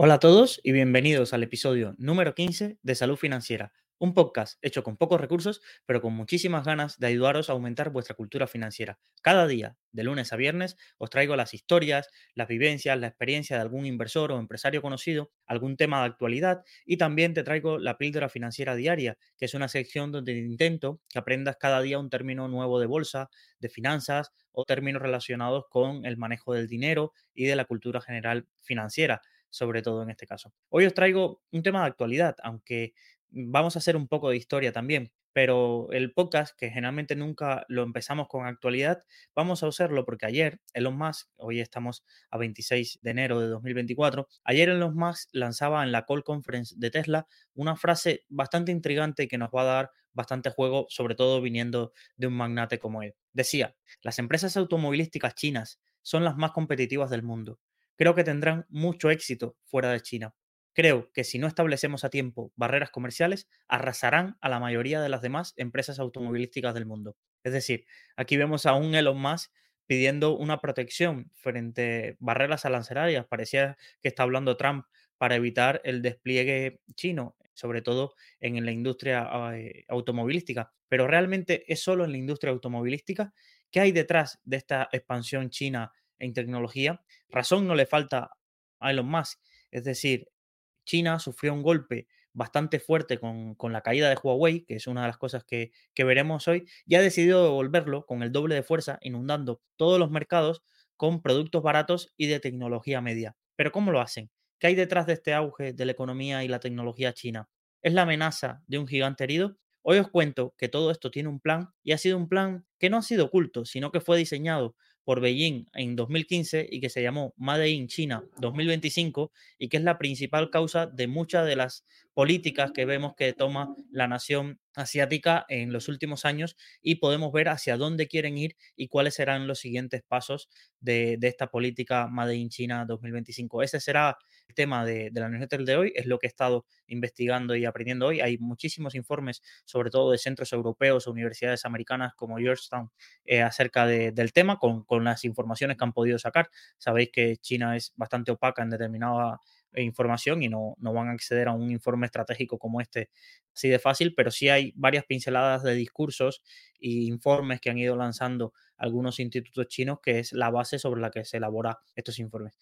Hola a todos y bienvenidos al episodio número 15 de Salud Financiera, un podcast hecho con pocos recursos, pero con muchísimas ganas de ayudaros a aumentar vuestra cultura financiera. Cada día, de lunes a viernes, os traigo las historias, las vivencias, la experiencia de algún inversor o empresario conocido, algún tema de actualidad y también te traigo la píldora financiera diaria, que es una sección donde intento que aprendas cada día un término nuevo de bolsa, de finanzas o términos relacionados con el manejo del dinero y de la cultura general financiera sobre todo en este caso. Hoy os traigo un tema de actualidad, aunque vamos a hacer un poco de historia también, pero el podcast, que generalmente nunca lo empezamos con actualidad, vamos a usarlo porque ayer Elon Musk, hoy estamos a 26 de enero de 2024, ayer Elon Musk lanzaba en la call conference de Tesla una frase bastante intrigante que nos va a dar bastante juego, sobre todo viniendo de un magnate como él. Decía, las empresas automovilísticas chinas son las más competitivas del mundo creo que tendrán mucho éxito fuera de China. Creo que si no establecemos a tiempo barreras comerciales, arrasarán a la mayoría de las demás empresas automovilísticas del mundo. Es decir, aquí vemos a un Elon Musk pidiendo una protección frente a barreras arancelarias. Parecía que está hablando Trump para evitar el despliegue chino, sobre todo en la industria eh, automovilística. Pero realmente es solo en la industria automovilística. ¿Qué hay detrás de esta expansión china en tecnología. Razón no le falta a Elon Musk. Es decir, China sufrió un golpe bastante fuerte con, la caída de Huawei, que es una de las cosas que, que, veremos hoy, y ha decidido devolverlo con el doble de fuerza, inundando todos los mercados con productos baratos y de tecnología media. Pero ¿cómo lo hacen? ¿Qué hay detrás de este auge de la economía y la tecnología china? ¿Es la amenaza de un gigante herido? Hoy os cuento que todo esto tiene un plan y ha sido un plan que no ha sido oculto, sino que fue diseñado por Beijing en 2015 y que se llamó Made in China 2025 y que es la principal causa de muchas de las políticas que vemos que toma la nación asiática en los últimos años y podemos ver hacia dónde quieren ir y cuáles serán los siguientes pasos de, esta política Made in China 2025. Ese será tema de, la newsletter de hoy, es lo que he estado investigando y aprendiendo hoy. Hay muchísimos informes, sobre todo de centros europeos o universidades americanas como Georgetown, eh, acerca del tema con, con las informaciones que han podido sacar. Sabéis que China es bastante opaca en determinada eh, información y no, no, van a acceder a un informe estratégico como este así de fácil, pero sí hay varias pinceladas de discursos e informes que han ido lanzando algunos institutos chinos, que es la base sobre la que se elabora estos informes.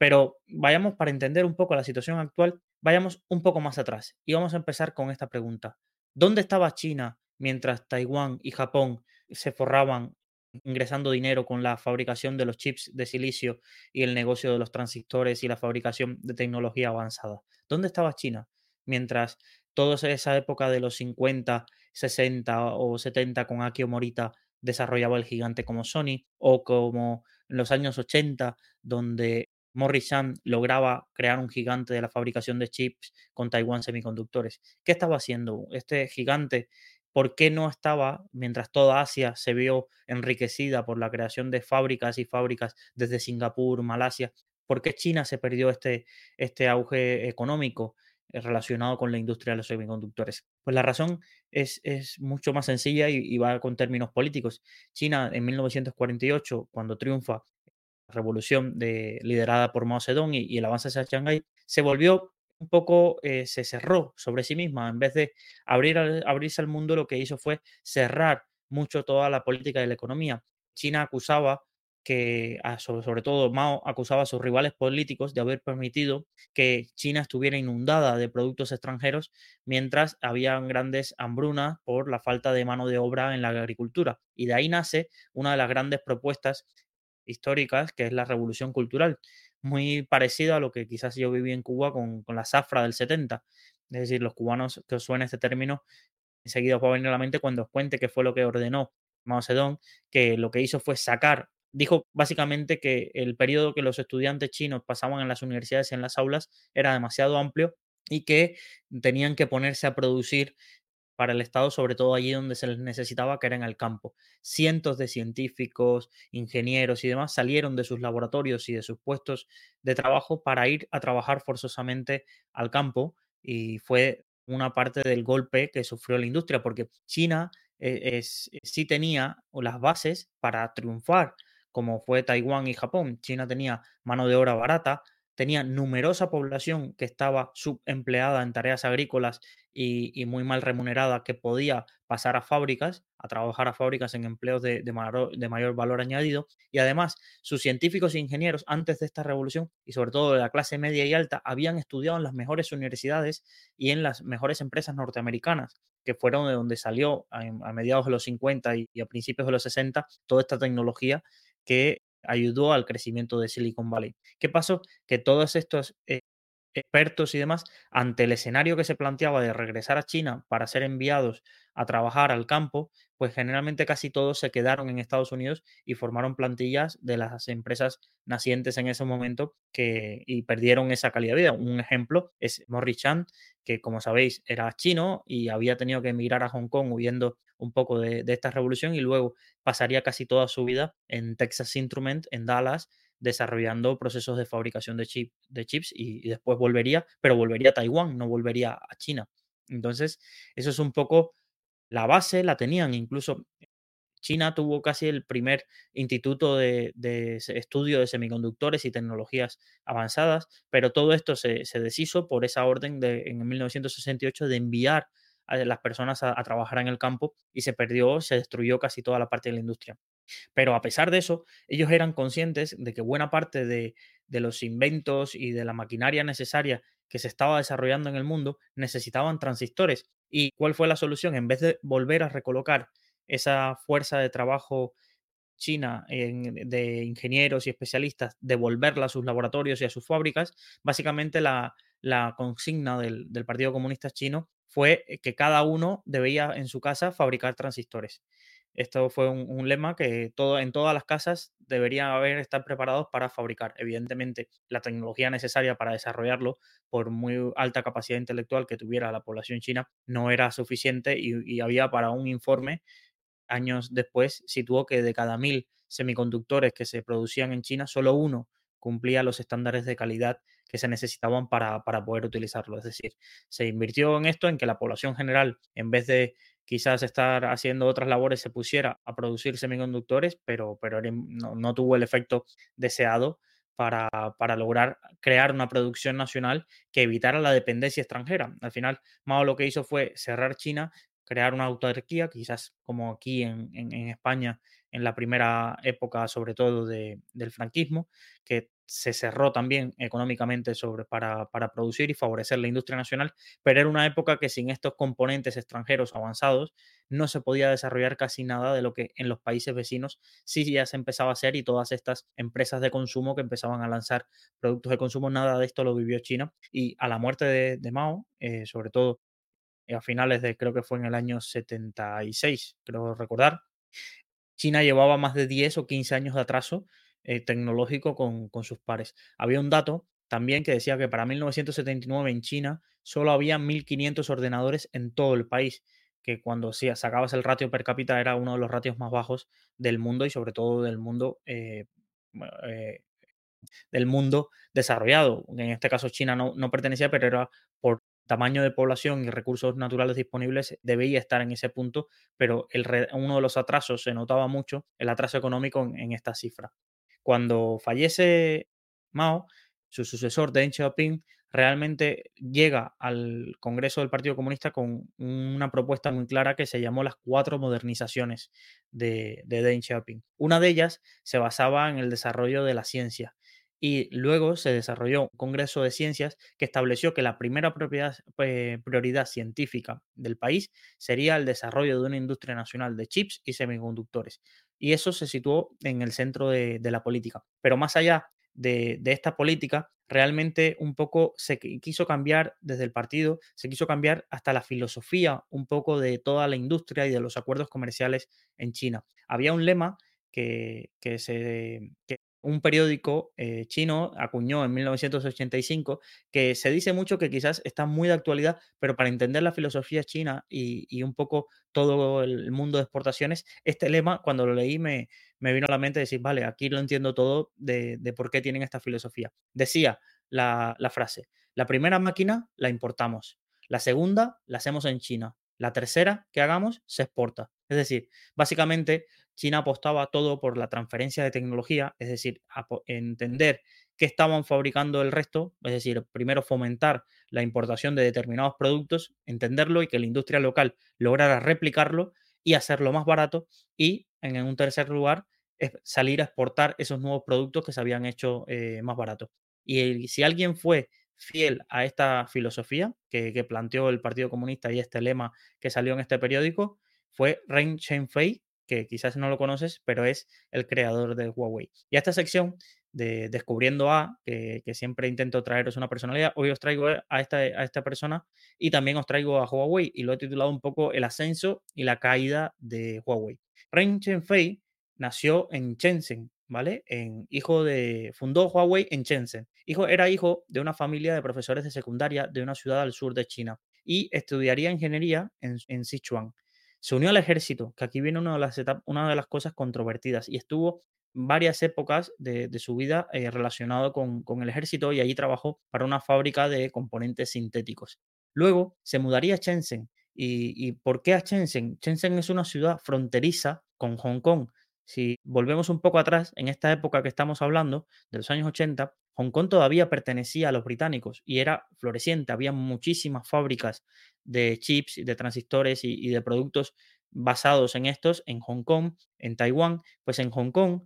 Pero vayamos para entender un poco la situación actual, vayamos un poco más atrás y vamos a empezar con esta pregunta. ¿Dónde estaba China mientras Taiwán y Japón se forraban ingresando dinero con la fabricación de los chips de silicio y el negocio de los transistores y la fabricación de tecnología avanzada. ¿Dónde estaba China? Mientras toda esa época de los 50, 60 o 70 con Akio Morita desarrollaba el gigante como Sony o como en los años 80 donde Morrison lograba crear un gigante de la fabricación de chips con Taiwan Semiconductores. ¿Qué estaba haciendo este gigante ¿Por qué no estaba, mientras toda Asia se vio enriquecida por la creación de fábricas y fábricas desde Singapur, Malasia? ¿Por qué China se perdió este, este auge económico eh, relacionado con la industria de los semiconductores? Pues la razón es, es mucho más sencilla y, va con términos políticos. China en 1948, cuando triunfa revolución de, liderada por Mao Zedong y, el avance hacia Shanghái, se volvió un poco eh, se cerró sobre sí misma. En vez de abrir abrirse al mundo, lo que hizo fue cerrar mucho toda la política y la economía. China acusaba que, sobre, sobre, todo Mao acusaba a sus rivales políticos de haber permitido que China estuviera inundada de productos extranjeros mientras habían grandes hambrunas por la falta de mano de obra en la agricultura. Y de ahí nace una de las grandes propuestas históricas, que es la revolución cultural muy parecido a lo que quizás yo viví en Cuba con, la zafra del 70. Es decir, los cubanos que os suene este término, enseguida os va a venir a la mente cuando os cuente qué fue lo que ordenó Mao Zedong, que lo que hizo fue sacar, dijo básicamente que el periodo que los estudiantes chinos pasaban en las universidades y en las aulas era demasiado amplio y que tenían que ponerse a producir para el Estado, sobre todo allí donde se les necesitaba, que era en el campo. Cientos de científicos, ingenieros y demás salieron de sus laboratorios y de sus puestos de trabajo para ir a trabajar forzosamente al campo y fue una parte del golpe que sufrió la industria, porque China eh, es, sí tenía las bases para triunfar, como fue Taiwán y Japón. China tenía mano de obra barata, tenía numerosa población que estaba subempleada en tareas agrícolas y, muy mal remunerada que podía pasar a fábricas, a trabajar a fábricas en empleos de, mayor, valor añadido. Y además, sus científicos e ingenieros antes de esta revolución, y sobre todo de la clase media y alta, habían estudiado en las mejores universidades y en las mejores empresas norteamericanas, que fueron de donde salió a, mediados de los 50 y, y a principios de los 60 toda esta tecnología que ayudó al crecimiento de Silicon Valley. ¿Qué pasó? Que todos estos eh, expertos y demás, ante el escenario que se planteaba de regresar a China para ser enviados a trabajar al campo, pues generalmente casi todos se quedaron en Estados Unidos y formaron plantillas de las empresas nacientes en ese momento que, y perdieron esa calidad de vida. Un ejemplo es Morris Chan, que como sabéis era chino y había tenido que emigrar a Hong Kong huyendo un poco de, de esta revolución y luego pasaría casi toda su vida en Texas Instrument, en Dallas, desarrollando procesos de fabricación de, chip, de chips y, después volvería, pero volvería a Taiwán, no volvería a China. Entonces, eso es un poco la base, la tenían, incluso China tuvo casi el primer instituto de, estudio de semiconductores y tecnologías avanzadas, pero todo esto se, deshizo por esa orden de, en 1968 de enviar a las personas a, trabajar en el campo y se perdió, se destruyó casi toda la parte de la industria. Pero a pesar de eso, ellos eran conscientes de que buena parte de, los inventos y de la maquinaria necesaria que se estaba desarrollando en el mundo necesitaban transistores. ¿Y cuál fue la solución? En vez de volver a recolocar esa fuerza de trabajo china de ingenieros y especialistas, devolverla a sus laboratorios y a sus fábricas, básicamente la, consigna del, Partido Comunista Chino fue que cada uno debía en su casa fabricar transistores. Esto fue un, lema que todo, en todas las casas deberían haber estar preparados para fabricar. Evidentemente, la tecnología necesaria para desarrollarlo, por muy alta capacidad intelectual que tuviera la población china, no era suficiente y, había para un informe años después situó que de cada mil semiconductores que se producían en China, solo uno cumplía los estándares de calidad que se necesitaban para, para, poder utilizarlo. Es decir, se invirtió en esto, en que la población general, en vez de quizás estar haciendo otras labores se pusiera a producir semiconductores, pero, pero no, tuvo el efecto deseado para, para, lograr crear una producción nacional que evitara la dependencia extranjera. Al final, Mao lo que hizo fue cerrar China, crear una autarquía, quizás como aquí en, en, España en la primera época, sobre todo del franquismo, que se cerró también económicamente sobre, para, producir y favorecer la industria nacional, pero era una época que sin estos componentes extranjeros avanzados no se podía desarrollar casi nada de lo que en los países vecinos sí ya se empezaba a hacer y todas estas empresas de consumo que empezaban a lanzar productos de consumo, nada de esto lo vivió China. Y a la muerte de, Mao, eh, sobre todo a finales de, creo que fue en el año 76, creo recordar, China llevaba más de 10 o 15 años de atraso eh, tecnológico con, sus pares. Había un dato también que decía que para 1979 en China solo había 1.500 ordenadores en todo el país, que cuando sí, sacabas el ratio per cápita era uno de los ratios más bajos del mundo y sobre todo del mundo eh, eh, del mundo desarrollado. En este caso China no, no, pertenecía, pero era por tamaño de población y recursos naturales disponibles, debía estar en ese punto, pero el, uno de los atrasos se notaba mucho, el atraso económico en esta cifra. Cuando fallece Mao, su sucesor Deng Xiaoping realmente llega al Congreso del Partido Comunista con una propuesta muy clara que se llamó las cuatro modernizaciones de, Deng Xiaoping. Una de ellas se basaba en el desarrollo de la ciencia y luego se desarrolló un Congreso de Ciencias que estableció que la primera eh, prioridad científica del país sería el desarrollo de una industria nacional de chips y semiconductores y eso se situó en el centro de, la política. Pero más allá de, esta política, realmente un poco se quiso cambiar desde el partido, se quiso cambiar hasta la filosofía un poco de toda la industria y de los acuerdos comerciales en China. Había un lema que, se, un periódico eh, chino acuñó en 1985 que se dice mucho que quizás está muy de actualidad, pero para entender la filosofía china y, un poco todo el mundo de exportaciones, este lema cuando lo leí me, vino a la mente decir, vale, aquí lo entiendo todo de, por qué tienen esta filosofía. Decía la frase, la primera máquina la importamos, la segunda la hacemos en China, la tercera que hagamos se exporta. Es decir, básicamente China apostaba todo por la transferencia de tecnología, es decir, entender qué estaban fabricando el resto, es decir, primero fomentar la importación de determinados productos, entenderlo y que la industria local lograra replicarlo y hacerlo más barato y en un tercer lugar salir a exportar esos nuevos productos que se habían hecho eh, más baratos. Y si alguien fue fiel a esta filosofía que, planteó el Partido Comunista y este lema que salió en este periódico, fue Ren Fei que quizás no lo conoces, pero es el creador de Huawei. Y a esta sección de Descubriendo A, que, siempre intento traeros una personalidad, hoy os traigo a esta, a esta persona y también os traigo a Huawei y lo he titulado un poco El ascenso y la caída de Huawei. Ren Fei nació en Shenzhen, ¿vale? En, hijo de, fundó Huawei en Shenzhen. Hijo, era hijo de una familia de profesores de secundaria de una ciudad al sur de China y estudiaría ingeniería en, en Sichuan. Se unió al ejército, que aquí viene una de las, una de las cosas controvertidas, y estuvo varias épocas de, su vida eh, relacionado con, el ejército y allí trabajó para una fábrica de componentes sintéticos. Luego se mudaría a Shenzhen. ¿Y, y por qué a Shenzhen? Shenzhen es una ciudad fronteriza con Hong Kong. Si volvemos un poco atrás, en esta época que estamos hablando, de los años 80, Hong Kong todavía pertenecía a los británicos y era floreciente. Había muchísimas fábricas de chips, de transistores y, de productos basados en estos en Hong Kong, en Taiwán. Pues en Hong Kong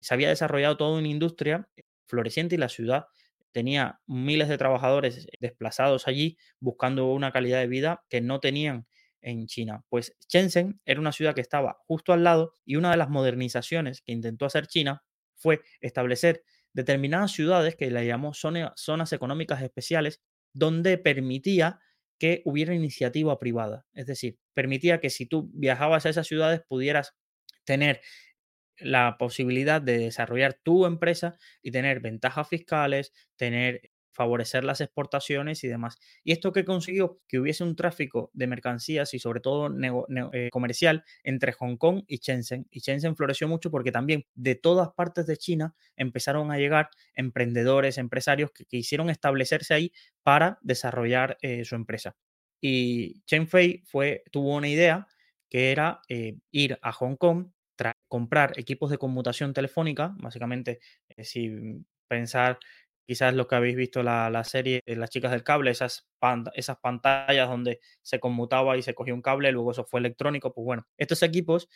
se había desarrollado toda una industria floreciente y la ciudad tenía miles de trabajadores desplazados allí buscando una calidad de vida que no tenían en China. Pues Shenzhen era una ciudad que estaba justo al lado y una de las modernizaciones que intentó hacer China fue establecer determinadas ciudades que le llamó zonas económicas especiales donde permitía que hubiera iniciativa privada. Es decir, permitía que si tú viajabas a esas ciudades pudieras tener la posibilidad de desarrollar tu empresa y tener ventajas fiscales, tener favorecer las exportaciones y demás. ¿Y esto que consiguió? Que hubiese un tráfico de mercancías y sobre todo eh, comercial entre Hong Kong y Shenzhen. Y Shenzhen floreció mucho porque también de todas partes de China empezaron a llegar emprendedores, empresarios que quisieron establecerse ahí para desarrollar eh, su empresa. Y Chen Fei tuvo una idea que era eh, ir a Hong Kong, comprar equipos de conmutación telefónica, básicamente, si pensar quizás lo que habéis visto la, serie Las chicas del cable, esas, esas pantallas donde se conmutaba y se cogía un cable, luego eso fue electrónico, pues bueno, estos equipos,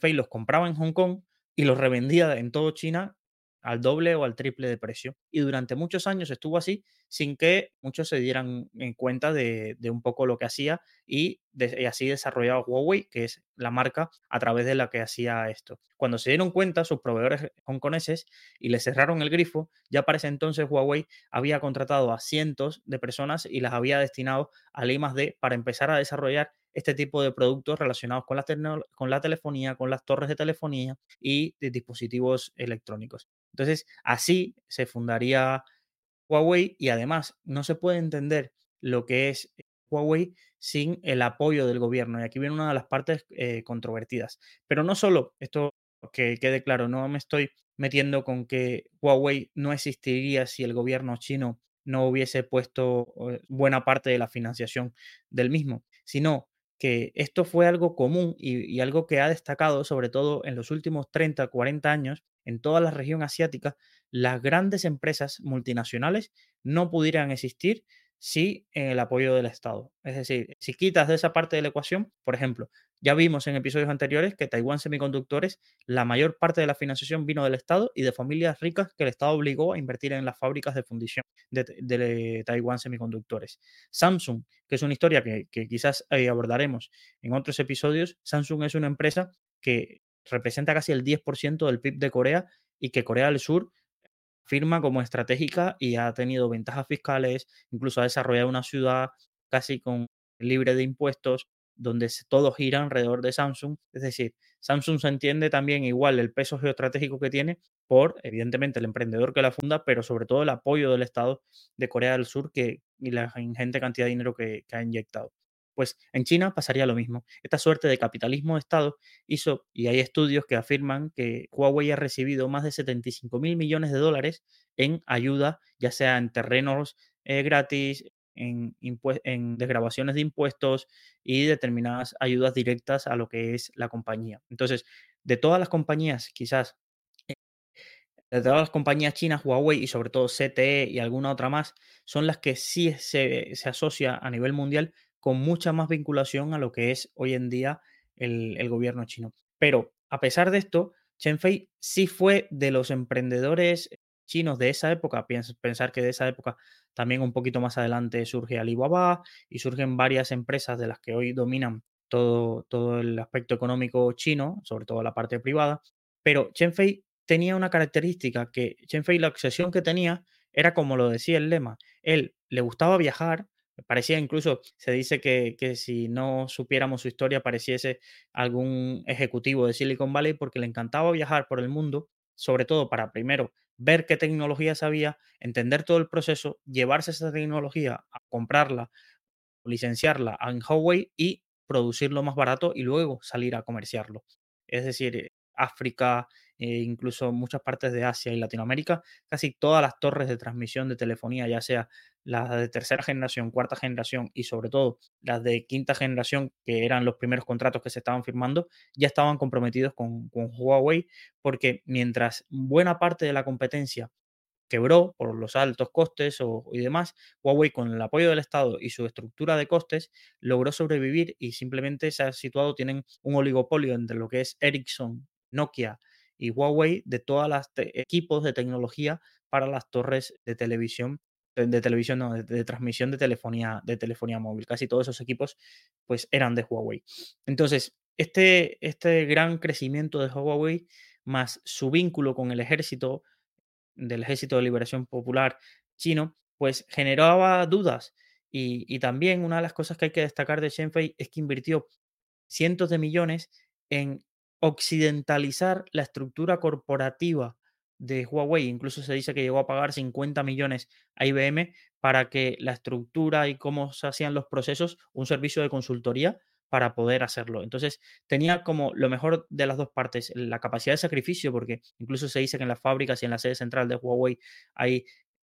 Fei los compraba en Hong Kong y los revendía en todo China al doble o al triple de precio. Y durante muchos años estuvo así sin que muchos se dieran en cuenta de, un poco lo que hacía y, así desarrollaba Huawei, que es la marca a través de la que hacía esto. Cuando se dieron cuenta sus proveedores hongkoneses y le cerraron el grifo, ya para ese entonces Huawei había contratado a cientos de personas y las había destinado al I+D para empezar a desarrollar este tipo de productos relacionados con la, con la telefonía, con las torres de telefonía y de dispositivos electrónicos. Entonces, así se fundaría Huawei y además no se puede entender lo que es Huawei sin el apoyo del gobierno. Y aquí viene una de las partes eh, controvertidas. Pero no solo, esto que quede claro, no me estoy metiendo con que Huawei no existiría si el gobierno chino no hubiese puesto eh, buena parte de la financiación del mismo, sino que esto fue algo común y, algo que ha destacado sobre todo en los últimos 30, 40 años en toda la región asiática, las grandes empresas multinacionales no pudieran existir si en el apoyo del Estado. Es decir, si quitas de esa parte de la ecuación, por ejemplo, ya vimos en episodios anteriores que Taiwán Semiconductores, la mayor parte de la financiación vino del Estado y de familias ricas que el Estado obligó a invertir en las fábricas de fundición de, Taiwán Semiconductores. Samsung, que es una historia que, quizás eh, abordaremos en otros episodios, Samsung es una empresa que representa casi el 10% del PIB de Corea y que Corea del Sur firma como estratégica y ha tenido ventajas fiscales, incluso ha desarrollado una ciudad casi con libre de impuestos, donde todo gira alrededor de Samsung. Es decir, Samsung se entiende también igual el peso geoestratégico que tiene por, evidentemente, el emprendedor que la funda, pero sobre todo el apoyo del Estado de Corea del Sur que, y la ingente cantidad de dinero que ha inyectado. Pues en China pasaría lo mismo. Esta suerte de capitalismo de Estado hizo, y hay estudios que afirman que Huawei ha recibido más de 75 mil millones de dólares en ayuda, ya sea en terrenos eh, gratis, en, en desgrabaciones de impuestos y determinadas ayudas directas a lo que es la compañía. Entonces, de todas las compañías, quizás de todas las compañías chinas, Huawei y sobre todo CTE y alguna otra más, son las que sí se, se asocia a nivel mundial con mucha más vinculación a lo que es hoy en día el, gobierno chino. Pero a pesar de esto, Chen Fei sí fue de los emprendedores chinos de esa época, pensar que de esa época también un poquito más adelante surge Alibaba y surgen varias empresas de las que hoy dominan todo, todo el aspecto económico chino, sobre todo la parte privada, pero Chen Fei tenía una característica que Chen Fei la obsesión que tenía era como lo decía el lema, él le gustaba viajar, parecía incluso, se dice que, que, si no supiéramos su historia pareciese algún ejecutivo de Silicon Valley porque le encantaba viajar por el mundo, sobre todo para primero ver qué tecnología sabía, entender todo el proceso, llevarse esa tecnología a comprarla, licenciarla en Huawei y producirlo más barato y luego salir a comerciarlo. Es decir, África, e incluso muchas partes de Asia y Latinoamérica, casi todas las torres de transmisión de telefonía, ya sea las de tercera generación, cuarta generación y sobre todo las de quinta generación, que eran los primeros contratos que se estaban firmando, ya estaban comprometidos con, con Huawei, porque mientras buena parte de la competencia quebró por los altos costes o, y demás, Huawei con el apoyo del Estado y su estructura de costes logró sobrevivir y simplemente se ha situado, tienen un oligopolio entre lo que es Ericsson, Nokia y Huawei de todos los equipos de tecnología para las torres de televisión de, televisión, no, de, transmisión de telefonía, de telefonía móvil. Casi todos esos equipos pues eran de Huawei. Entonces, este, este gran crecimiento de Huawei más su vínculo con el ejército del Ejército de Liberación Popular chino, pues generaba dudas. Y, y, también una de las cosas que hay que destacar de Shenfei es que invirtió cientos de millones en occidentalizar la estructura corporativa de Huawei. Incluso se dice que llegó a pagar 50 millones a IBM para que la estructura y cómo se hacían los procesos, un servicio de consultoría para poder hacerlo. Entonces tenía como lo mejor de las dos partes, la capacidad de sacrificio, porque incluso se dice que en las fábricas y en la sede central de Huawei hay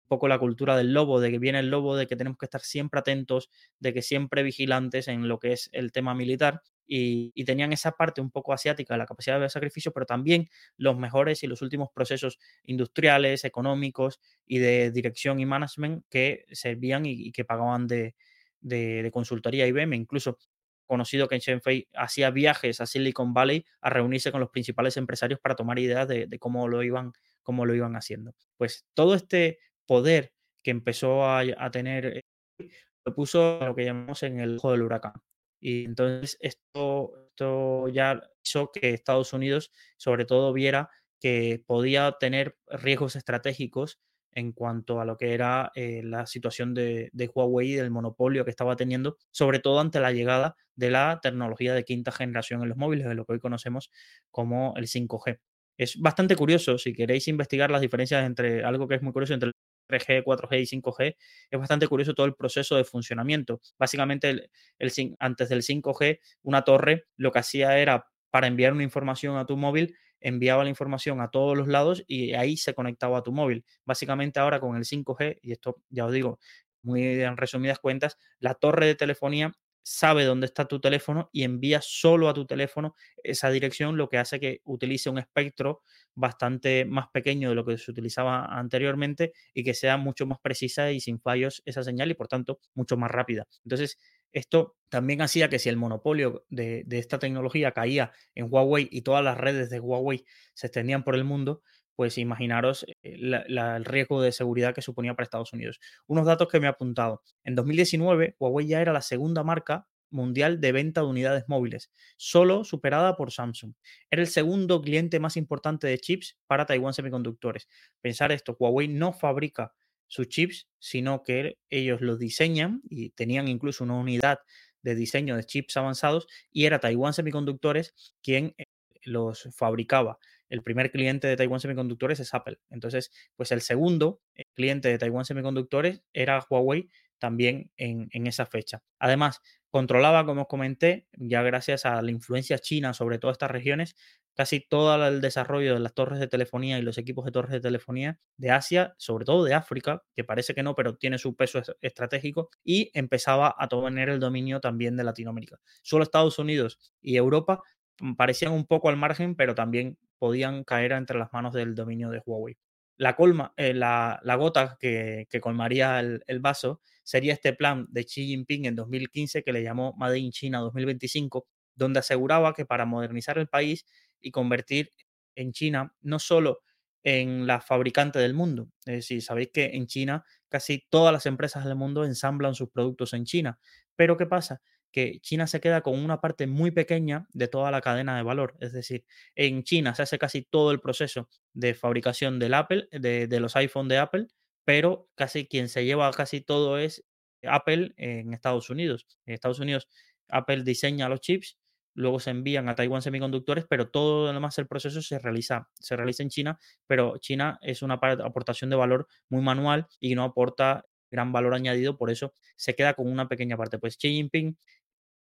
poco la cultura del lobo, de que viene el lobo, de que tenemos que estar siempre atentos, de que siempre vigilantes en lo que es el tema militar. Y, tenían esa parte un poco asiática, la capacidad de sacrificio, pero también los mejores y los últimos procesos industriales, económicos y de dirección y management que servían y, que pagaban de, de, consultoría IBM. Incluso conocido que en Fei hacía viajes a Silicon Valley a reunirse con los principales empresarios para tomar ideas de, cómo, lo iban, cómo lo iban haciendo. Pues todo este poder que empezó a, tener, eh, lo puso lo que llamamos en el ojo del huracán. Y entonces esto, esto ya hizo que Estados Unidos sobre todo viera que podía tener riesgos estratégicos en cuanto a lo que era eh, la situación de, de, Huawei y del monopolio que estaba teniendo, sobre todo ante la llegada de la tecnología de quinta generación en los móviles, de lo que hoy conocemos como el 5G. Es bastante curioso, si queréis investigar las diferencias entre algo que es muy curioso entre 3G, 4G y 5G, es bastante curioso todo el proceso de funcionamiento. Básicamente, el, antes del 5G, una torre lo que hacía era para enviar una información a tu móvil, enviaba la información a todos los lados y ahí se conectaba a tu móvil. Básicamente ahora con el 5G, y esto ya os digo, muy en resumidas cuentas, la torre de telefonía sabe dónde está tu teléfono y envía solo a tu teléfono esa dirección, lo que hace que utilice un espectro bastante más pequeño de lo que se utilizaba anteriormente y que sea mucho más precisa y sin fallos esa señal y por tanto mucho más rápida. Entonces, esto también hacía que si el monopolio de, esta tecnología caía en Huawei y todas las redes de Huawei se extendían por el mundo, pues imaginaros eh, el riesgo de seguridad que suponía para Estados Unidos. Unos datos que me he apuntado. En 2019, Huawei ya era la segunda marca mundial de venta de unidades móviles, solo superada por Samsung. Era el segundo cliente más importante de chips para Taiwan Semiconductores. Pensar esto, Huawei no fabrica sus chips, sino que ellos los diseñan y tenían incluso una unidad de diseño de chips avanzados y era Taiwan Semiconductores quien eh, los fabricaba. El primer cliente de Taiwan Semiconductores es Apple. Entonces, pues el segundo eh, cliente de Taiwan Semiconductores era Huawei también en, en esa fecha. Además, controlaba, como os comenté, ya gracias a la influencia china sobre todas estas regiones, casi todo el desarrollo de las torres de telefonía y los equipos de torres de telefonía de Asia, sobre todo de África, que parece que no, pero tiene su peso estratégico, y empezaba a tener el dominio también de Latinoamérica. Solo Estados Unidos y Europa mm, parecían un poco al margen, pero también podían caer entre las manos del dominio de Huawei. La, colma, eh, la, gota que, colmaría el, el, vaso sería este plan de Xi Jinping en 2015 que le llamó Made in China 2025, donde aseguraba que para modernizar el país y convertir en China no solo en la fabricante del mundo. Es decir, sabéis que en China casi todas las empresas del mundo ensamblan sus productos en China. Pero ¿qué pasa? Que China se queda con una parte muy pequeña de toda la cadena de valor. Es decir, en China se hace casi todo el proceso de fabricación del Apple, de, los iPhone de Apple, pero casi quien se lleva casi todo es Apple en Estados Unidos. En Estados Unidos, Apple diseña los chips luego se envían a Taiwán Semiconductores, pero todo lo demás el proceso se realiza, se realiza en China, pero China es una aportación de valor muy manual y no aporta gran valor añadido, por eso se queda con una pequeña parte. Pues Xi Jinping,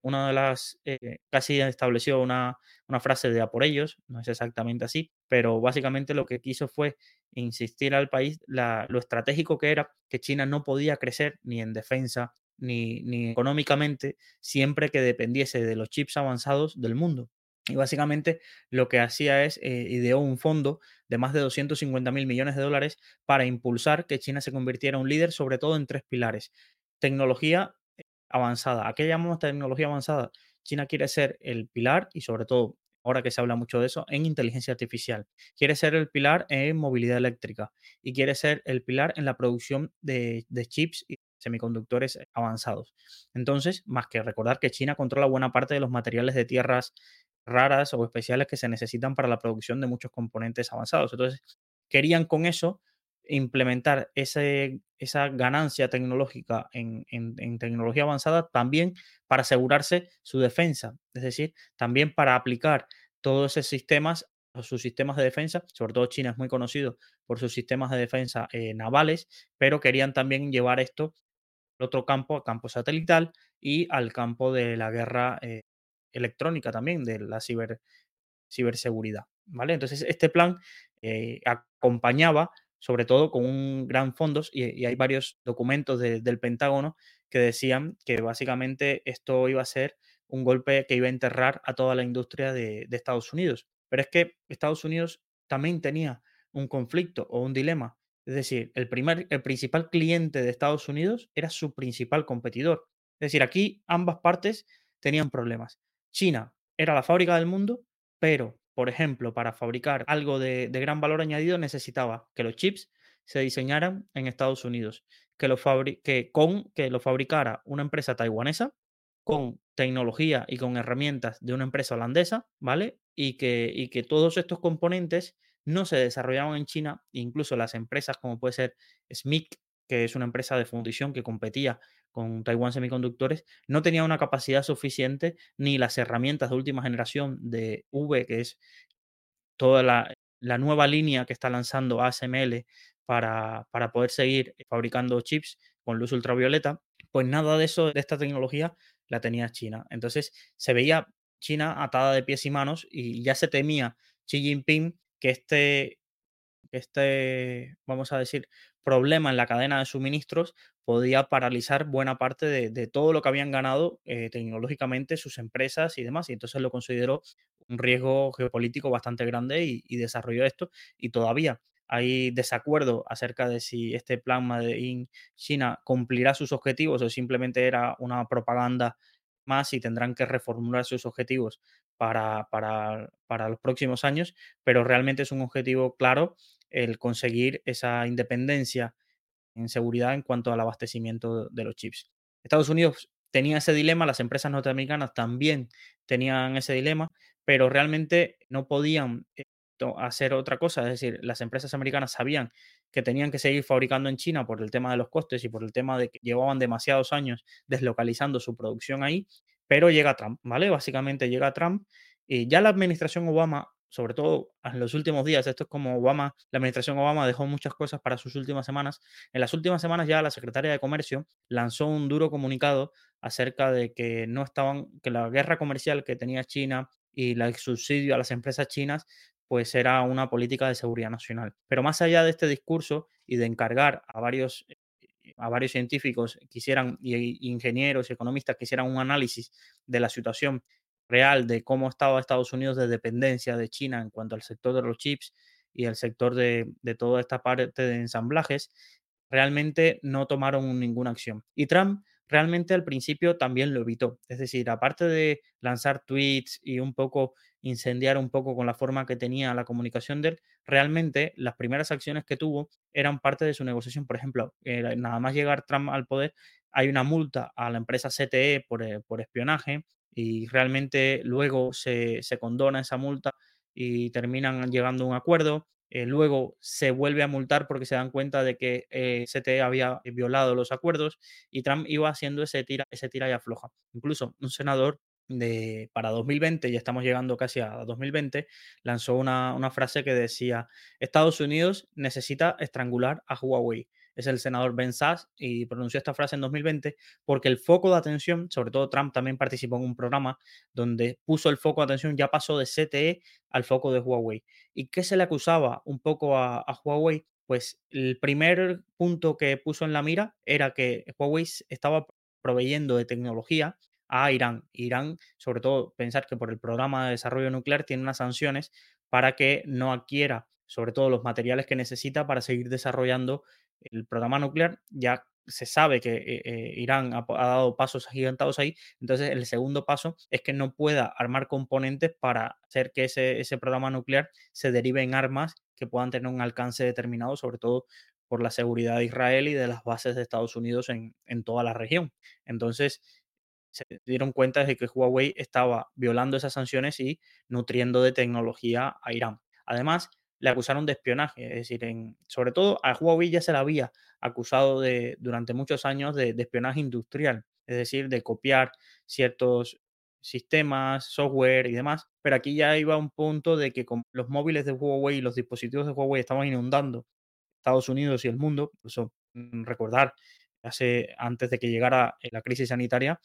una de las, eh, casi estableció una, una frase de a por ellos, no es exactamente así, pero básicamente lo que quiso fue insistir al país lo estratégico que era que China no podía crecer ni en defensa, ni, económicamente siempre que dependiese de los chips avanzados del mundo. Y básicamente lo que hacía es eh, ideó un fondo de más de 250 mil millones de dólares para impulsar que China se convirtiera en un líder, sobre todo en tres pilares. Tecnología avanzada. ¿A qué llamamos tecnología avanzada? China quiere ser el pilar y sobre todo, ahora que se habla mucho de eso, en inteligencia artificial. Quiere ser el pilar en movilidad eléctrica y quiere ser el pilar en la producción de, de chips y semiconductores avanzados. Entonces, más que recordar que China controla buena parte de los materiales de tierras raras o especiales que se necesitan para la producción de muchos componentes avanzados. Entonces, querían con eso implementar esa ganancia tecnológica en, en, tecnología avanzada también para asegurarse su defensa, es decir, también para aplicar todos esos sistemas sus sistemas de defensa, sobre todo China es muy conocido por sus sistemas de defensa eh, navales, pero querían también llevar esto otro campo, al campo satelital y al campo de la guerra eh, electrónica también, de la ciber, ciberseguridad. ¿vale? Entonces, este plan eh, acompañaba sobre todo con un gran fondos y, hay varios documentos del Pentágono que decían que básicamente esto iba a ser un golpe que iba a enterrar a toda la industria de, de Estados Unidos. Pero es que Estados Unidos también tenía un conflicto o un dilema es decir, el, primer, el principal cliente de Estados Unidos era su principal competidor. Es decir, aquí ambas partes tenían problemas. China era la fábrica del mundo, pero, por ejemplo, para fabricar algo de, gran valor añadido necesitaba que los chips se diseñaran en Estados Unidos, que lo, con, que lo fabricara una empresa taiwanesa con tecnología y con herramientas de una empresa holandesa, ¿vale? Y que, y que todos estos componentes no se desarrollaban en China, incluso las empresas como puede ser SMIC, que es una empresa de fundición que competía con Taiwan Semiconductores, no tenía una capacidad suficiente ni las herramientas de última generación de V, que es toda la, nueva línea que está lanzando ASML para, para poder seguir fabricando chips con luz ultravioleta, pues nada de eso, de esta tecnología, la tenía China. Entonces se veía China atada de pies y manos y ya se temía Xi Jinping que este, este, vamos a decir, problema en la cadena de suministros podía paralizar buena parte de, todo lo que habían ganado eh, tecnológicamente sus empresas y demás. Y entonces lo consideró un riesgo geopolítico bastante grande y, desarrolló esto. Y todavía hay desacuerdo acerca de si este plan Made in China cumplirá sus objetivos o simplemente era una propaganda más y tendrán que reformular sus objetivos para, los próximos años, pero realmente es un objetivo claro el conseguir esa independencia en seguridad en cuanto al abastecimiento de los chips. Estados Unidos tenía ese dilema, las empresas norteamericanas también tenían ese dilema, pero realmente no podían eh, hacer otra cosa, es decir, las empresas americanas sabían que tenían que seguir fabricando en China por el tema de los costes y por el tema de que llevaban demasiados años deslocalizando su producción ahí, pero llega Trump, ¿vale? Básicamente llega Trump y ya la administración Obama, sobre todo en los últimos días, esto es como Obama, la administración Obama dejó muchas cosas para sus últimas semanas. En las últimas semanas ya la secretaria de Comercio lanzó un duro comunicado acerca de que no estaban, que la guerra comercial que tenía China y el subsidio a las empresas chinas pues era una política de seguridad nacional. Pero más allá de este discurso y de encargar a varios, eh, a varios científicos quisieran, y ingenieros y economistas que hicieran un análisis de la situación real de cómo estaba Estados Unidos de dependencia de China en cuanto al sector de los chips y el sector de, de toda esta parte de ensamblajes, realmente no tomaron ninguna acción. Y Trump realmente al principio también lo evitó. Es decir, aparte de lanzar tweets y un poco incendiar un poco con la forma que tenía la comunicación de él, realmente las primeras acciones que tuvo eran parte de su negociación. Por ejemplo, nada más llegar Trump al poder, hay una multa a la empresa CTE por, eh, por espionaje y realmente luego se, se condona esa multa y terminan llegando a un acuerdo. Eh, luego se vuelve a multar porque se dan cuenta de que eh, CTE había violado los acuerdos y Trump iba haciendo ese tira, ese tira y afloja. Incluso un senador de, para 2020, ya estamos llegando casi a 2020, lanzó una, una frase que decía, Estados Unidos necesita estrangular a Huawei es el senador Ben Sass y pronunció esta frase en 2020 porque el foco de atención, sobre todo Trump también participó en un programa donde puso el foco de atención, ya pasó de CTE al foco de Huawei. ¿Y qué se le acusaba un poco a, Huawei? Pues el primer punto que puso en la mira era que Huawei estaba proveyendo de tecnología a Irán. Irán, sobre todo, pensar que por el programa de desarrollo nuclear tiene unas sanciones para que no adquiera sobre todo los materiales que necesita para seguir desarrollando el programa nuclear, ya se sabe que eh, eh, Irán ha, dado pasos agigantados ahí, entonces el segundo paso es que no pueda armar componentes para hacer que ese, ese programa nuclear se derive en armas que puedan tener un alcance determinado, sobre todo por la seguridad de Israel y de las bases de Estados Unidos en, en toda la región. Entonces, se dieron cuenta de que Huawei estaba violando esas sanciones y nutriendo de tecnología a Irán. Además, le acusaron de espionaje, es decir, en, sobre todo a Huawei ya se le había acusado de, durante muchos años de, espionaje industrial, es decir, de copiar ciertos sistemas, software y demás, pero aquí ya iba un punto de que los móviles de Huawei y los dispositivos de Huawei estaban inundando Estados Unidos y el mundo, mm, recordar, hace antes de que llegara la crisis sanitaria,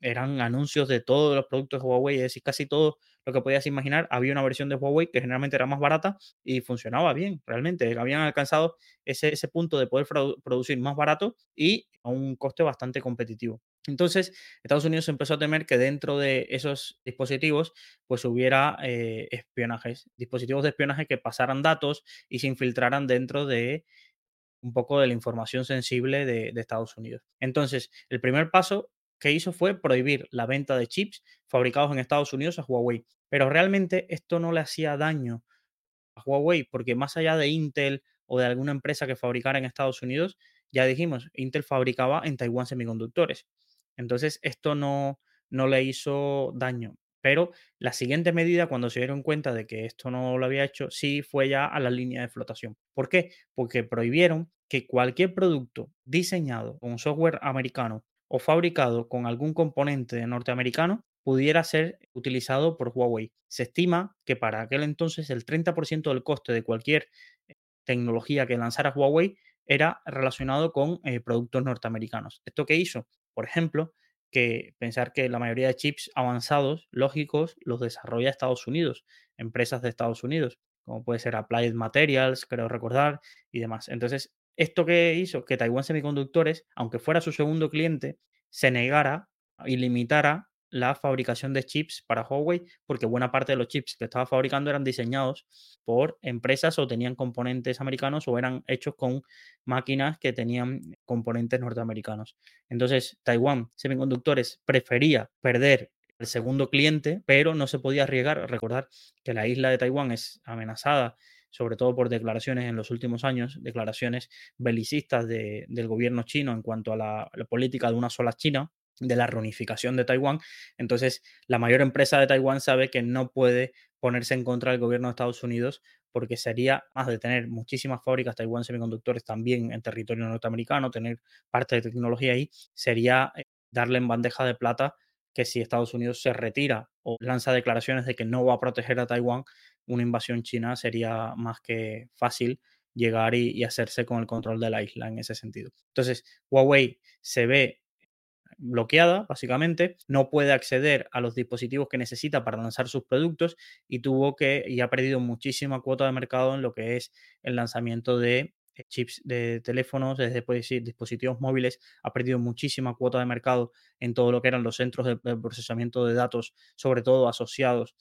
eran anuncios de todos los productos de Huawei, es decir, casi todo lo que podías imaginar. Había una versión de Huawei que generalmente era más barata y funcionaba bien, realmente. Habían alcanzado ese, ese punto de poder producir más barato y a un coste bastante competitivo. Entonces, Estados Unidos empezó a temer que dentro de esos dispositivos pues hubiera eh, espionajes, dispositivos de espionaje que pasaran datos y se infiltraran dentro de un poco de la información sensible de, de Estados Unidos. Entonces, el primer paso que hizo fue prohibir la venta de chips fabricados en Estados Unidos a Huawei. Pero realmente esto no le hacía daño a Huawei, porque más allá de Intel o de alguna empresa que fabricara en Estados Unidos, ya dijimos, Intel fabricaba en Taiwán semiconductores. Entonces, esto no, no le hizo daño. Pero la siguiente medida, cuando se dieron cuenta de que esto no lo había hecho, sí fue ya a la línea de flotación. ¿Por qué? Porque prohibieron que cualquier producto diseñado con software americano o fabricado con algún componente norteamericano pudiera ser utilizado por Huawei. Se estima que para aquel entonces el 30% del coste de cualquier eh, tecnología que lanzara Huawei era relacionado con eh, productos norteamericanos. ¿Esto qué hizo? Por ejemplo, que pensar que la mayoría de chips avanzados, lógicos, los desarrolla Estados Unidos, empresas de Estados Unidos, como puede ser Applied Materials, creo recordar, y demás. Entonces, esto que hizo que Taiwan Semiconductores, aunque fuera su segundo cliente, se negara y limitara la fabricación de chips para Huawei, porque buena parte de los chips que estaba fabricando eran diseñados por empresas o tenían componentes americanos o eran hechos con máquinas que tenían componentes norteamericanos. Entonces, Taiwan Semiconductores prefería perder el segundo cliente, pero no se podía arriesgar. Recordar que la isla de Taiwán es amenazada sobre todo por declaraciones en los últimos años, declaraciones belicistas del gobierno chino en cuanto a la, política de una sola China, de la reunificación de Taiwán. Entonces, la mayor empresa de Taiwán sabe que no puede ponerse en contra del gobierno de Estados Unidos porque sería más de tener muchísimas fábricas Taiwán semiconductores también en territorio norteamericano, tener parte de tecnología ahí, sería eh, darle en bandeja de plata que si Estados Unidos se retira o lanza declaraciones de que no va a proteger a Taiwán, una invasión china sería más que fácil llegar y, hacerse con el control de la isla en ese sentido. Entonces, Huawei se ve bloqueada, básicamente, no puede acceder a los dispositivos que necesita para lanzar sus productos y tuvo que, y ha perdido muchísima cuota de mercado en lo que es el lanzamiento de chips de teléfonos, desde dispositivos móviles, ha perdido muchísima cuota de mercado en todo lo que eran los centros de, procesamiento de datos, sobre todo asociados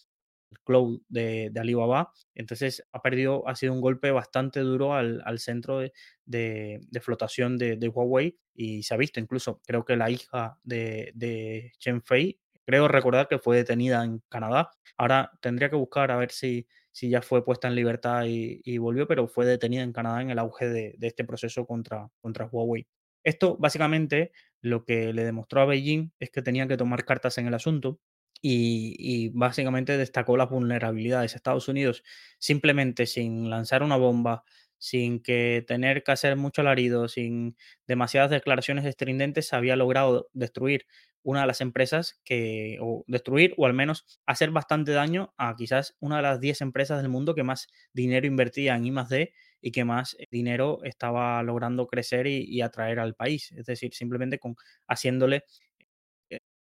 cloud de, Alibaba. Entonces ha perdido, ha sido un golpe bastante duro al, centro de, flotación de, Huawei y se ha visto incluso, creo que la hija de, de Chen Fei, creo recordar que fue detenida en Canadá. Ahora tendría que buscar a ver si si ya fue puesta en libertad y, volvió, pero fue detenida en Canadá en el auge de, este proceso contra, contra Huawei. Esto básicamente lo que le demostró a Beijing es que tenía que tomar cartas en el asunto y, y, básicamente destacó las vulnerabilidades. Estados Unidos simplemente sin lanzar una bomba, sin que tener que hacer mucho alarido, sin demasiadas declaraciones estridentes, había logrado destruir una de las empresas que, o destruir o al menos hacer bastante daño a quizás una de las 10 empresas del mundo que más dinero invertía en I D y que más dinero estaba logrando crecer y, atraer al país. Es decir, simplemente con haciéndole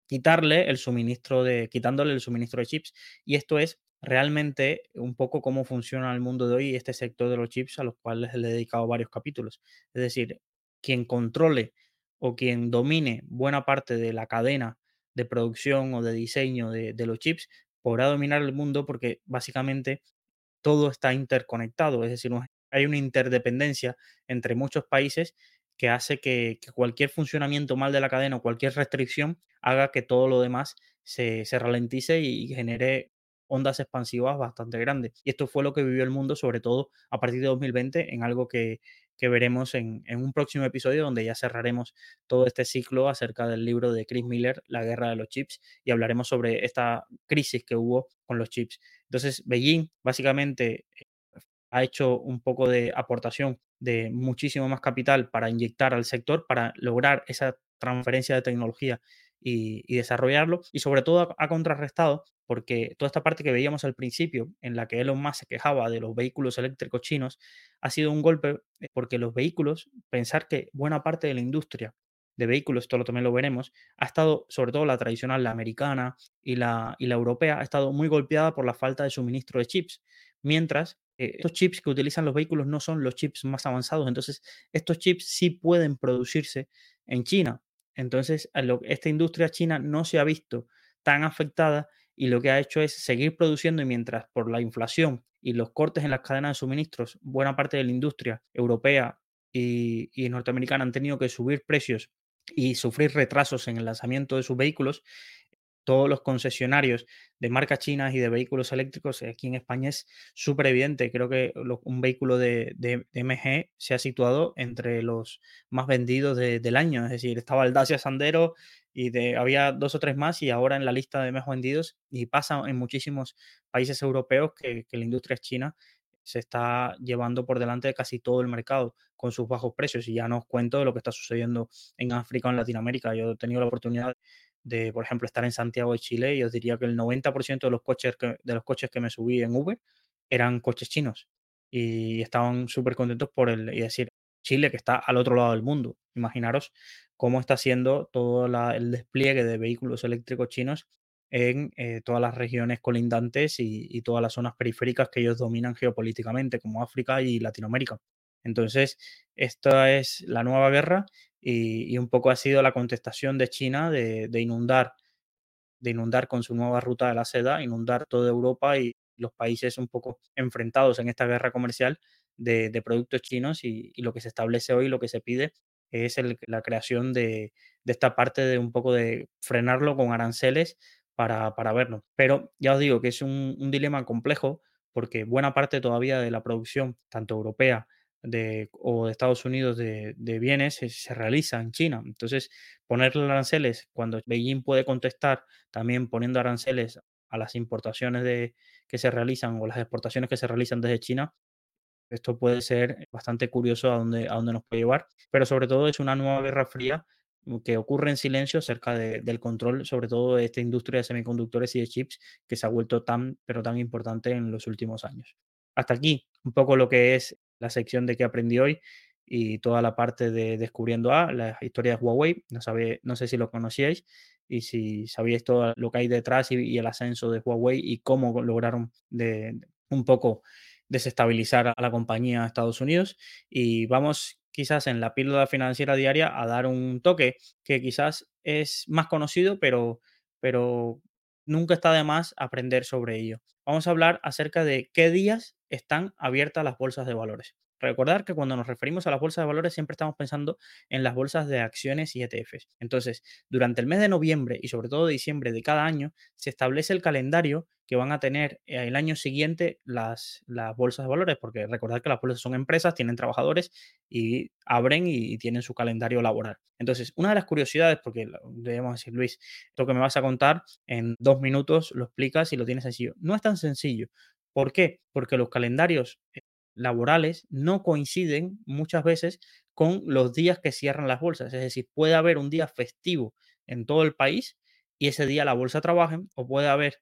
quitarle el suministro de, quitándole el suministro de chips. Y esto es realmente un poco cómo funciona el mundo de hoy este sector de los chips a los cuales le he dedicado varios capítulos. Es decir, quien controle o quien domine buena parte de la cadena de producción o de diseño de, los chips podrá dominar el mundo porque básicamente todo está interconectado, es decir, hay una interdependencia entre muchos países que hace que, cualquier funcionamiento mal de la cadena o cualquier restricción haga que todo lo demás se, se ralentice y genere ondas expansivas bastante grandes. Y esto fue lo que vivió el mundo, sobre todo a partir de 2020, en algo que, que veremos en, un próximo episodio donde ya cerraremos todo este ciclo acerca del libro de Chris Miller, La guerra de los chips, y hablaremos sobre esta crisis que hubo con los chips. Entonces, Beijing básicamente eh, ha hecho un poco de aportación de muchísimo más capital para inyectar al sector, para lograr esa transferencia de tecnología y, desarrollarlo. Y sobre todo ha, contrarrestado porque toda esta parte que veíamos al principio, en la que Elon Musk se quejaba de los vehículos eléctricos chinos, ha sido un golpe eh, porque los vehículos, pensar que buena parte de la industria de vehículos, esto también lo veremos, ha estado, sobre todo la tradicional, la americana y la, y la europea, ha estado muy golpeada por la falta de suministro de chips, mientras eh, estos chips que utilizan los vehículos no son los chips más avanzados, entonces estos chips sí pueden producirse en China, entonces, esta industria china no se ha visto tan afectada y lo que ha hecho es seguir produciendo y mientras por la inflación y los cortes en las cadenas de suministros, buena parte de la industria europea y norteamericana han tenido que subir precios y sufrir retrasos en el lanzamiento de sus vehículos, todos los concesionarios de marcas chinas y de vehículos eléctricos aquí en España es súper evidente. Creo que un vehículo de, MG se ha situado entre los más vendidos del año. Es decir, estaba el Dacia Sandero y de, había dos o tres más y ahora en la lista de más vendidos y pasa en muchísimos países europeos que, que la industria china se está llevando por delante de casi todo el mercado con sus bajos precios. Y ya no os cuento de lo que está sucediendo en África o en Latinoamérica. Yo he tenido la oportunidad de, por ejemplo, estar en Santiago de Chile y diría que el 90% de los, coches que, de los coches que me subí en Uber eran coches chinos y estaban súper contentos por el, y decir, Chile que está al otro lado del mundo. Imaginaros cómo está siendo todo el despliegue de vehículos eléctricos chinos en eh, todas las regiones colindantes y, todas las zonas periféricas que ellos dominan geopolíticamente, como África y Latinoamérica. Entonces, esta es la nueva guerra y, un poco ha sido la contestación de China de, inundar, de inundar con su nueva ruta de la seda, inundar toda Europa y los países un poco enfrentados en esta guerra comercial de, productos chinos y, lo que se establece hoy, lo que se pide es la creación de, esta parte de un poco de frenarlo con aranceles para, para verlo. Pero ya os digo que es un dilema complejo porque buena parte todavía de la producción, tanto europea de, o de Estados Unidos de, bienes se, realiza en China. Entonces, ponerle aranceles cuando Beijing puede contestar también poniendo aranceles a las importaciones de, que se realizan o las exportaciones que se realizan desde China, esto puede ser bastante curioso a dónde, a dónde nos puede llevar, pero sobre todo es una nueva guerra fría que ocurre en silencio acerca del control, sobre todo de esta industria de semiconductores y de chips que se ha vuelto tan, pero tan importante en los últimos años. Hasta aquí un poco lo que es la sección de que aprendí hoy y toda la parte de Descubriendo A, la historia de Huawei. No, sabe, no sé si lo conocíais y si sabíais todo lo que hay detrás y, el ascenso de Huawei y cómo lograron de, un poco desestabilizar a la compañía de Estados Unidos y vamos quizás en la píldora financiera diaria a dar un toque que quizás es más conocido, pero, pero nunca está de más aprender sobre ello. Vamos a hablar acerca de qué días están abiertas las bolsas de valores. Recordar que cuando nos referimos a las bolsas de valores siempre estamos pensando en las bolsas de acciones y ETFs. Entonces, durante el mes de noviembre y sobre todo diciembre de cada año, se establece el calendario que van a tener eh, el año siguiente las, las bolsas de valores, porque recordad que las bolsas son empresas, tienen trabajadores y abren y, tienen su calendario laboral. Entonces, una de las curiosidades, porque debemos decir, Luis, esto que me vas a contar en dos minutos lo explicas y lo tienes sencillo. No es tan sencillo. ¿Por qué? Porque los calendarios laborales no coinciden muchas veces con los días que cierran las bolsas. Es decir, puede haber un día festivo en todo el país y ese día la bolsa trabaje, o puede haber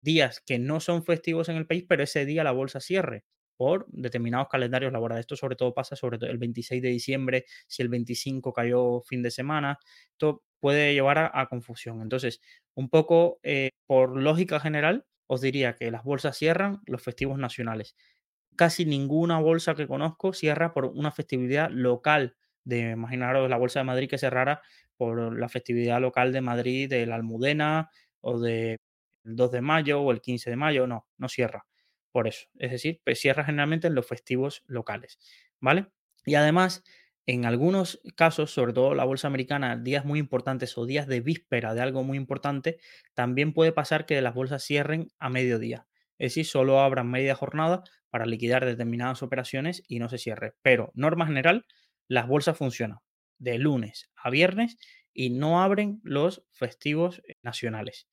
días que no son festivos en el país, pero ese día la bolsa cierre por determinados calendarios laborales. Esto sobre todo pasa sobre todo el 26 de diciembre, si el 25 cayó fin de semana, esto puede llevar a, confusión. Entonces, un poco eh, por lógica general, os diría que las bolsas cierran los festivos nacionales casi ninguna bolsa que conozco cierra por una festividad local de, imaginaros, la bolsa de Madrid que cerrara por la festividad local de Madrid, de la Almudena o del 2 de mayo o el 15 de mayo, no, no cierra por eso. Es decir, pues cierra generalmente en los festivos locales, ¿vale? Y además, en algunos casos, sobre todo la bolsa americana, días muy importantes o días de víspera de algo muy importante, también puede pasar que las bolsas cierren a mediodía. Es decir, solo abran media jornada para liquidar determinadas operaciones y no se cierre. Pero, norma general, las bolsas funcionan de lunes a viernes y no abren los festivos eh, nacionales.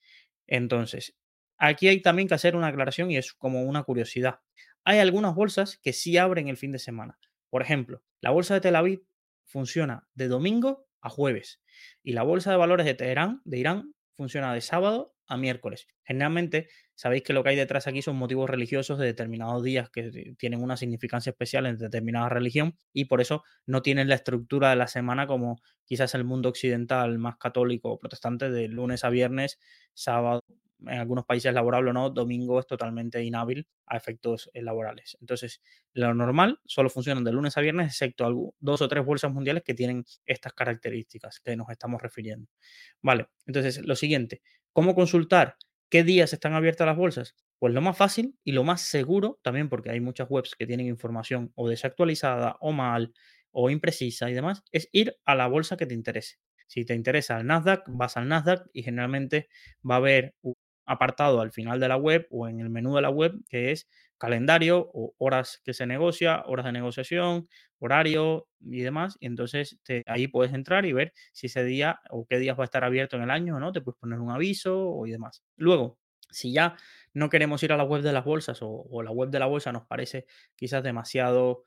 Entonces, aquí hay también que hacer una aclaración y es como una curiosidad. Hay algunas bolsas que sí abren el fin de semana. Por ejemplo, la bolsa de Tel Aviv funciona de domingo a jueves y la bolsa de valores de Teherán, de Irán, funciona de sábado a miércoles. Generalmente sabéis que lo que hay detrás aquí son motivos religiosos de determinados días que tienen una significancia especial en determinada religión y por eso no tienen la estructura de la semana como quizás el mundo occidental más católico o protestante de lunes a viernes, sábado, en algunos países laborable o no, domingo es totalmente inhábil a efectos eh, laborales. Entonces, lo normal solo funcionan de lunes a viernes, excepto dos o tres bolsas mundiales que tienen estas características que nos estamos refiriendo. Vale, entonces, lo siguiente, ¿cómo consultar qué días están abiertas las bolsas? Pues lo más fácil y lo más seguro, también porque hay muchas webs que tienen información o desactualizada o mal o imprecisa y demás, es ir a la bolsa que te interese. Si te interesa el Nasdaq, vas al Nasdaq y generalmente va a haber apartado al final de la web o en el menú de la web que es calendario o horas que se negocia, horas de negociación, horario y demás. Y entonces ahí puedes entrar y ver si ese día o qué días va a estar abierto en el año o no. Te puedes poner un aviso y demás. Luego, si ya no queremos ir a la web de las bolsas o, o la web de la bolsa nos parece quizás demasiado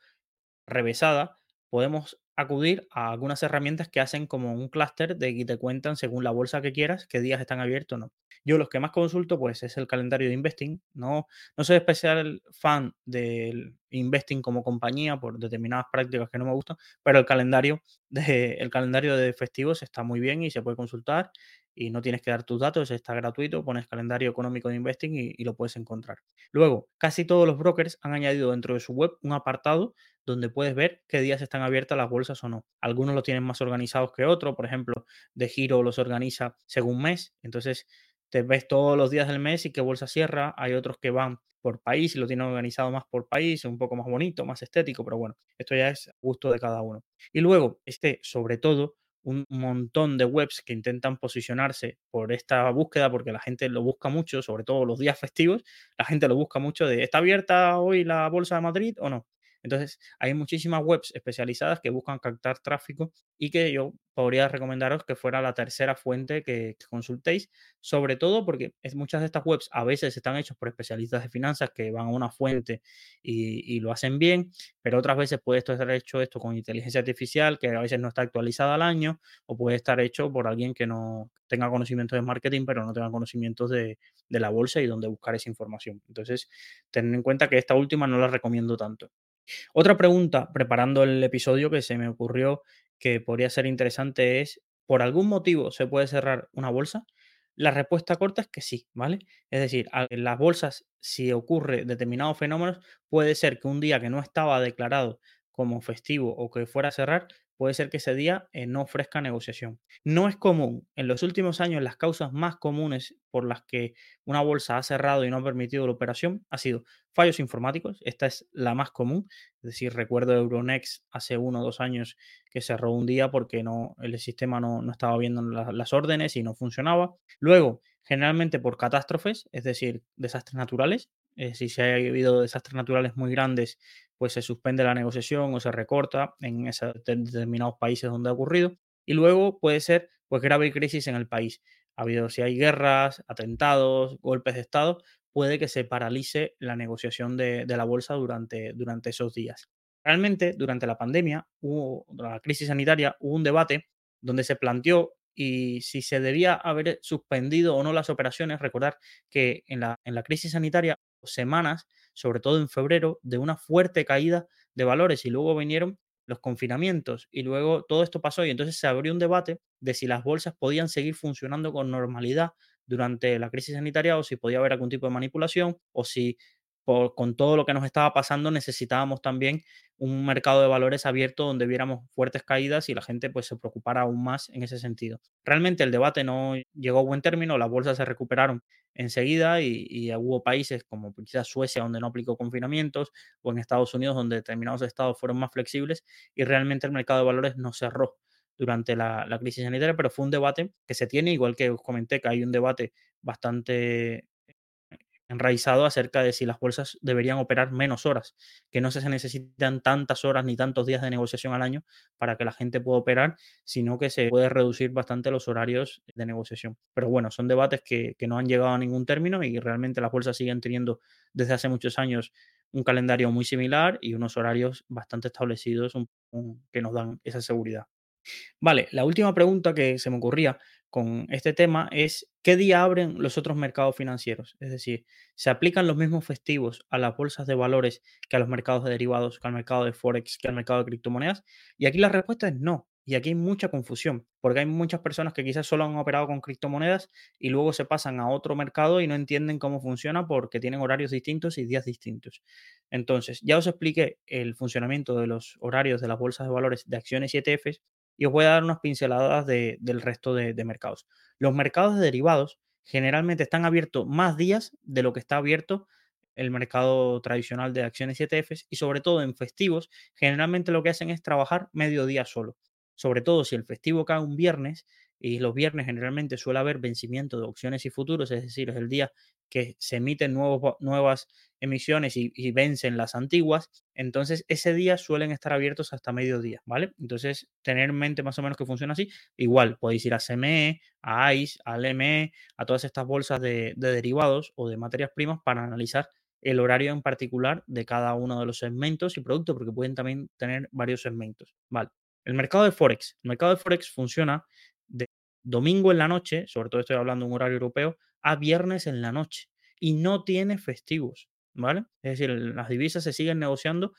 revesada, podemos acudir a algunas herramientas que hacen como un clúster de y te cuentan según la bolsa que quieras qué días están abiertos o no. Yo los que más consulto pues es el calendario de investing. No, no soy especial fan del investing como compañía por determinadas prácticas que no me gustan, pero el calendario de, el calendario de festivos está muy bien y se puede consultar y no tienes que dar tus datos, está gratuito, pones calendario económico de investing y, lo puedes encontrar. Luego, casi todos los brokers han añadido dentro de su web un apartado donde puedes ver qué días están abiertas las bolsas o no. Algunos lo tienen más organizados que otros, por ejemplo, de giro los organiza según mes, entonces te ves todos los días del mes y qué bolsa cierra. Hay otros que van por país y lo tienen organizado más por país, un poco más bonito, más estético, pero bueno, esto ya es gusto de cada uno. Y luego, este, sobre todo, un montón de webs que intentan posicionarse por esta búsqueda, porque la gente lo busca mucho, sobre todo los días festivos, la gente lo busca mucho de, ¿está abierta hoy la Bolsa de Madrid o no? Entonces, hay muchísimas webs especializadas que buscan captar tráfico y que yo podría recomendaros que fuera la tercera fuente que, consultéis, sobre todo porque muchas de estas webs a veces están hechas por especialistas de finanzas que van a una fuente y, lo hacen bien, pero otras veces puede estar hecho esto con inteligencia artificial que a veces no está actualizada al año o puede estar hecho por alguien que no tenga conocimientos de marketing pero no tenga conocimientos de, de la bolsa y dónde buscar esa información. Entonces, ten en cuenta que esta última no la recomiendo tanto. Otra pregunta, preparando el episodio que se me ocurrió que podría ser interesante es, ¿por algún motivo se puede cerrar una bolsa? La respuesta corta es que sí, ¿vale? Es decir, en las bolsas, si ocurre determinados fenómenos, puede ser que un día que no estaba declarado como festivo o que fuera a cerrar, puede ser que ese día eh, no ofrezca negociación. No es común. En los últimos años, las causas más comunes por las que una bolsa ha cerrado y no ha permitido la operación ha sido fallos informáticos. Esta es la más común. Es decir, recuerdo Euronext hace uno o dos años que cerró un día porque no, el sistema no, no estaba viendo la- las órdenes y no funcionaba. Luego, generalmente por catástrofes, es decir, desastres naturales. Eh, si se ha habido desastres naturales muy grandes, pues se suspende la negociación o se recorta en esos determinados países donde ha ocurrido. Y luego puede ser pues grave crisis en el país. Ha habido, si hay guerras, atentados, golpes de Estado, puede que se paralice la negociación de, de la bolsa durante, durante esos días. Realmente, durante la pandemia, hubo la crisis sanitaria, hubo un debate donde se planteó y si se debía haber suspendido o no las operaciones. Recordar que en la, en la crisis sanitaria, semanas, sobre todo en febrero, de una fuerte caída de valores y luego vinieron los confinamientos y luego todo esto pasó y entonces se abrió un debate de si las bolsas podían seguir funcionando con normalidad durante la crisis sanitaria o si podía haber algún tipo de manipulación o si por, con todo lo que nos estaba pasando necesitábamos también un mercado de valores abierto donde viéramos fuertes caídas y la gente pues se preocupara aún más en ese sentido. Realmente el debate no llegó a buen término, las bolsas se recuperaron enseguida y, y hubo países como quizás Suecia donde no aplicó confinamientos o en Estados Unidos donde determinados estados fueron más flexibles y realmente el mercado de valores no cerró durante la, la crisis sanitaria, pero fue un debate que se tiene, igual que os comenté que hay un debate bastante enraizado acerca de si las bolsas deberían operar menos horas, que no se necesitan tantas horas ni tantos días de negociación al año para que la gente pueda operar, sino que se puede reducir bastante los horarios de negociación. Pero bueno, son debates que, que no han llegado a ningún término y realmente las bolsas siguen teniendo desde hace muchos años un calendario muy similar y unos horarios bastante establecidos que nos dan esa seguridad. Vale, la última pregunta que se me ocurría con este tema es, ¿qué día abren los otros mercados financieros? Es decir, ¿se aplican los mismos festivos a las bolsas de valores que a los mercados de derivados, que al mercado de Forex, que al mercado de criptomonedas? Y aquí la respuesta es no. Y aquí hay mucha confusión, porque hay muchas personas que quizás solo han operado con criptomonedas y luego se pasan a otro mercado y no entienden cómo funciona porque tienen horarios distintos y días distintos. Entonces, ya os expliqué el funcionamiento de los horarios de las bolsas de valores de acciones y ETFs y os voy a dar unas pinceladas de- del resto de, de mercados. Los mercados de derivados generalmente están abiertos más días de lo que está abierto el mercado tradicional de acciones y ETFs y sobre todo en festivos, generalmente lo que hacen es trabajar medio día solo. Sobre todo si el festivo cae un viernes y los viernes generalmente suele haber vencimiento de opciones y futuros, es decir, es el día que se emiten nuevos, va- nuevas emisiones y, y vencen las antiguas, entonces ese día suelen estar abiertos hasta mediodía, ¿vale? Entonces, tener en mente más o menos que funciona así. Igual, podéis ir a CME, a ICE, al ME, a todas estas bolsas de, de derivados o de materias primas para analizar el horario en particular de cada uno de los segmentos y productos, porque pueden también tener varios segmentos, ¿vale? El mercado de Forex. El mercado de Forex funciona de domingo en la noche, sobre todo estoy hablando de un horario europeo, a viernes en la noche y no tiene festivos, ¿vale? Es decir, las divisas se siguen negociando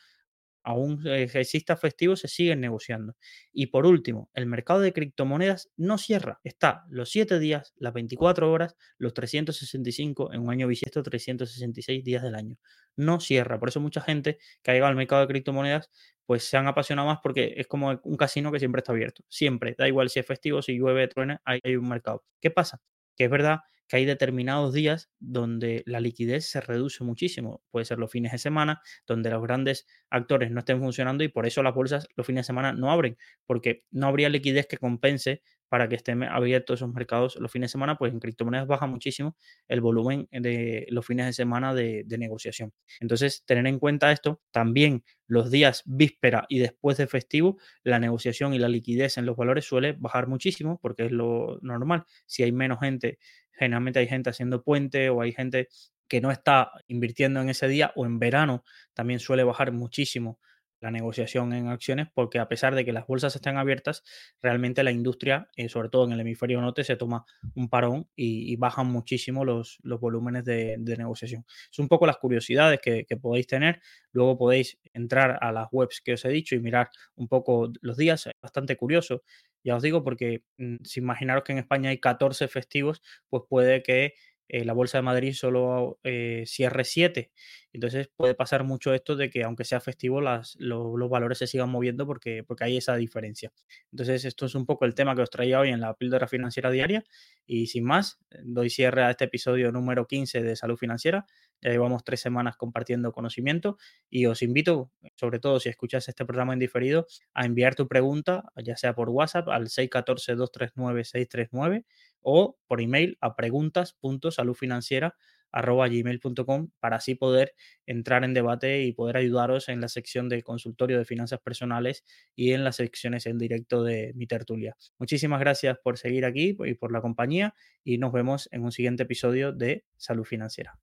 aún exista festivo, se siguen negociando. Y por último, el mercado de criptomonedas no cierra. Está los 7 días, las 24 horas, los 365, en un año bisiesto, 366 días del año. No cierra. Por eso mucha gente que ha llegado al mercado de criptomonedas, pues se han apasionado más porque es como un casino que siempre está abierto. Siempre. Da igual si es festivo, si llueve, truena, ahí hay un mercado. ¿Qué pasa? Que es verdad que hay determinados días donde la liquidez se reduce muchísimo. Puede ser los fines de semana, donde los grandes actores no estén funcionando y por eso las bolsas los fines de semana no abren, porque no habría liquidez que compense para que estén abiertos esos mercados los fines de semana, pues en criptomonedas baja muchísimo el volumen de los fines de semana de, negociación. Entonces, tener en cuenta esto, también los días víspera y después de festivo, la negociación y la liquidez en los valores suele bajar muchísimo, porque es lo normal. Si hay menos gente, generalmente hay gente haciendo puente o hay gente que no está invirtiendo en ese día o en verano también suele bajar muchísimo la negociación en acciones, porque a pesar de que las bolsas están abiertas, realmente la industria, eh, sobre todo en el hemisferio norte, se toma un parón y, bajan muchísimo los, los volúmenes de, negociación. Son un poco las curiosidades que, podéis tener. Luego podéis entrar a las webs que os he dicho y mirar un poco los días. Es bastante curioso, ya os digo, porque mm, si imaginaros que en España hay 14 festivos, pues puede que eh, la Bolsa de Madrid solo eh, cierre 7. Entonces puede pasar mucho esto de que aunque sea festivo, los valores se sigan moviendo porque, porque hay esa diferencia. Entonces esto es un poco el tema que os traía hoy en la píldora financiera diaria. Y sin más, doy cierre a este episodio número 15 de Salud Financiera. Ya llevamos tres semanas compartiendo conocimiento y os invito, sobre todo si escuchas este programa en diferido, a enviar tu pregunta, ya sea por WhatsApp al 614-239-639 o por email a preguntas.saludfinanciera.gmail.com para así poder entrar en debate y poder ayudaros en la sección de consultorio de finanzas personales y en las secciones en directo de mi tertulia. Muchísimas gracias por seguir aquí y por la compañía y nos vemos en un siguiente episodio de Salud Financiera.